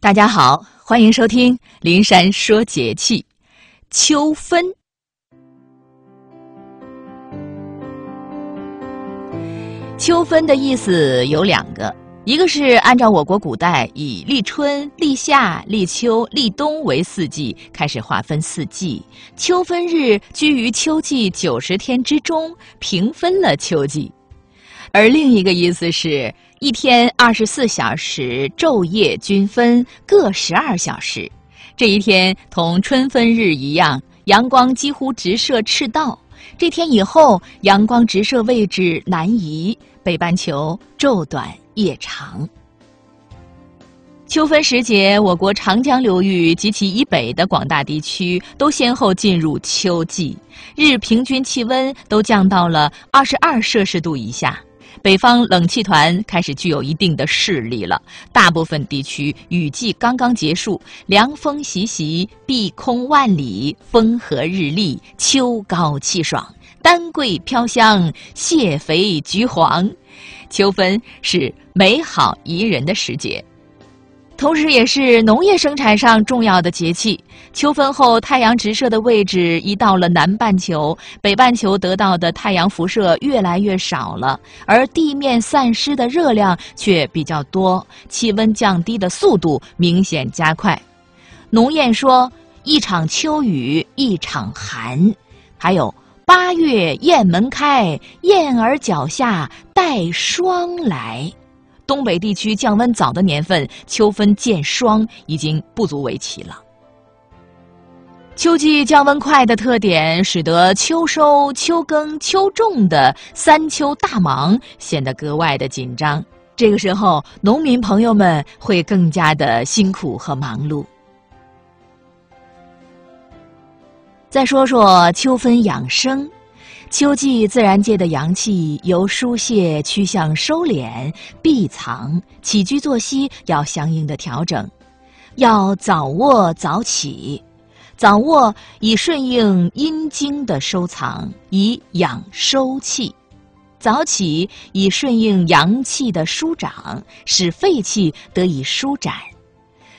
大家好，欢迎收听灵山说节气。秋分，秋分的意思有两个，一个是按照我国古代以立春、立夏、立秋、立冬为四季开始划分四季，秋分日居于秋季九十天之中，平分了秋季；而另一个意思是。一天二十四小时，昼夜均分各十二小时。这一天同春分日一样，阳光几乎直射赤道。这天以后，阳光直射位置南移，北半球昼短夜长。秋分时节，我国长江流域及其以北的广大地区都先后进入秋季，日平均气温都降到了二十二摄氏度以下。北方冷气团开始具有一定的势力了，大部分地区雨季刚刚结束，凉风习习，碧空万里，风和日丽，秋高气爽，丹桂飘香，蟹肥橘黄，秋分是美好宜人的时节。同时，也是农业生产上重要的节气。秋分后，太阳直射的位置移到了南半球，北半球得到的太阳辐射越来越少了，而地面散失的热量却比较多，气温降低的速度明显加快。农谚说：“一场秋雨一场寒”，还有“八月雁门开，雁儿脚下带霜来”。东北地区降温早的年份，秋分见霜已经不足为奇了。秋季降温快的特点，使得秋收、秋耕、秋种的三秋大忙显得格外的紧张。这个时候，农民朋友们会更加的辛苦和忙碌。再说说秋分养生。秋季自然界的阳气由疏泄趋向收敛闭藏，起居作息要相应的调整，要早卧早起。早卧以顺应阴经的收藏，以养收气；早起以顺应阳气的舒长，使肺气得以舒展。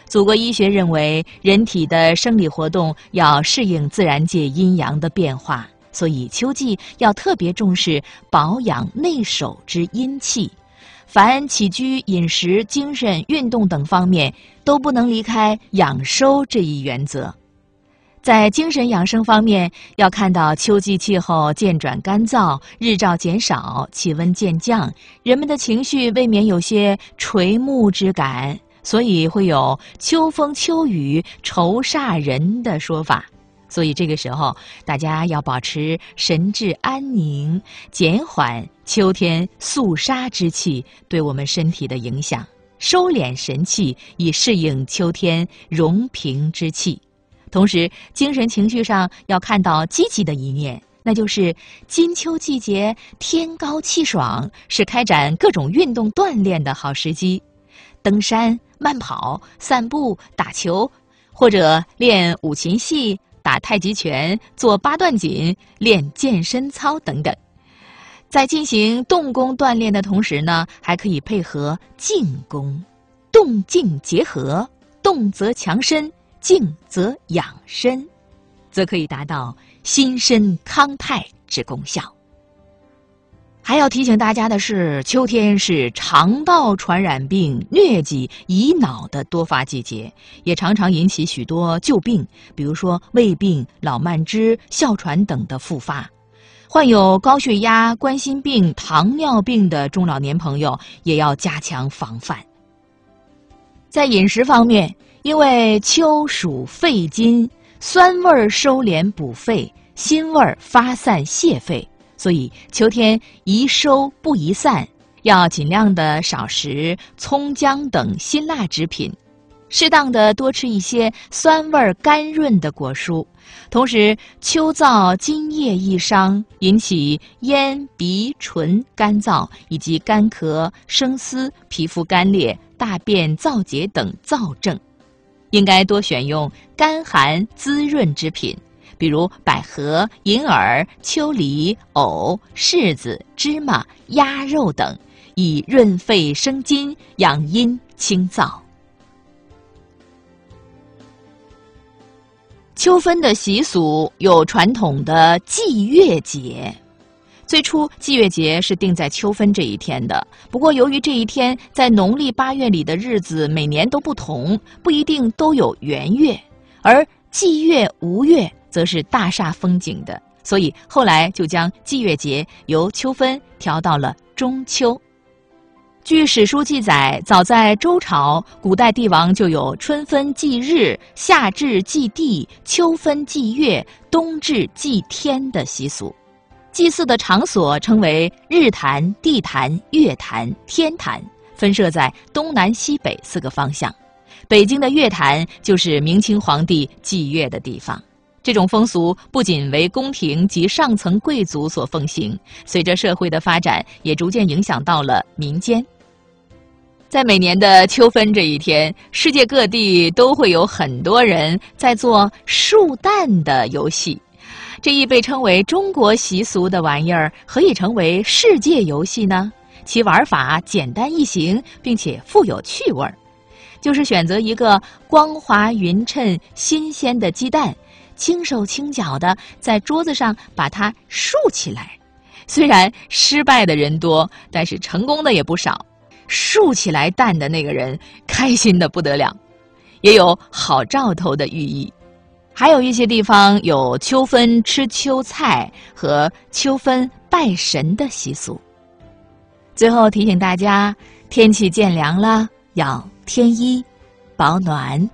祖国医学认为，人体的生理活动要适应自然界阴阳的变化。所以，秋季要特别重视保养内守之阴气，凡起居饮食、精神运动等方面，都不能离开养收这一原则。在精神养生方面，要看到秋季气候渐转干燥，日照减少，气温渐降，人们的情绪未免有些垂暮之感，所以会有“秋风秋雨愁煞人”的说法。所以这个时候，大家要保持神志安宁，减缓秋天肃杀之气对我们身体的影响，收敛神气以适应秋天容平之气。同时，精神情绪上要看到积极的一面，那就是金秋季节天高气爽，是开展各种运动锻炼的好时机。登山、慢跑、散步、打球，或者练五禽戏。打太极拳、做八段锦、练健身操等等，在进行动功锻炼的同时呢，还可以配合静功，动静结合，动则强身，静则养身，则可以达到心身康泰之功效。还要提醒大家的是，秋天是肠道传染病、疟疾、乙脑的多发季节，也常常引起许多旧病，比如说胃病、老慢支、哮喘等的复发。患有高血压、冠心病、糖尿病的中老年朋友也要加强防范。在饮食方面，因为秋属肺金，酸味收敛补肺，辛味发散泄肺。所以，秋天宜收不宜散，要尽量的少食葱姜等辛辣之品，适当的多吃一些酸味甘润的果蔬。同时，秋燥津液易伤，引起咽鼻唇干燥以及干咳、生丝、皮肤干裂、大便燥结等燥症，应该多选用甘寒滋润之品。比如百合、银耳、秋梨、藕、柿子、芝麻、鸭肉等，以润肺生津、养阴清燥。秋分的习俗有传统的祭月节。最初，祭月节是定在秋分这一天的。不过，由于这一天在农历八月里的日子每年都不同，不一定都有圆月，而祭月无月则是大煞风景的，所以后来就将祭月节由秋分调到了中秋。据史书记载，早在周朝，古代帝王就有春分祭日、夏至祭地、秋分祭月、冬至祭天的习俗。祭祀的场所称为日坛、地坛、月坛、天坛，分设在东南西北四个方向。北京的月坛就是明清皇帝祭月的地方。这种风俗不仅为宫廷及上层贵族所奉行，随着社会的发展，也逐渐影响到了民间。在每年的秋分这一天，世界各地都会有很多人在做树蛋的游戏。这一被称为中国习俗的玩意儿，何以成为世界游戏呢？其玩法简单易行，并且富有趣味儿，就是选择一个光滑匀称、新鲜的鸡蛋，轻手轻脚的在桌子上把它竖起来。虽然失败的人多，但是成功的也不少。竖起来蛋的那个人开心的不得了，也有好兆头的寓意。还有一些地方有秋分吃秋菜和秋分拜神的习俗。最后提醒大家，天气渐凉了，要添衣保暖。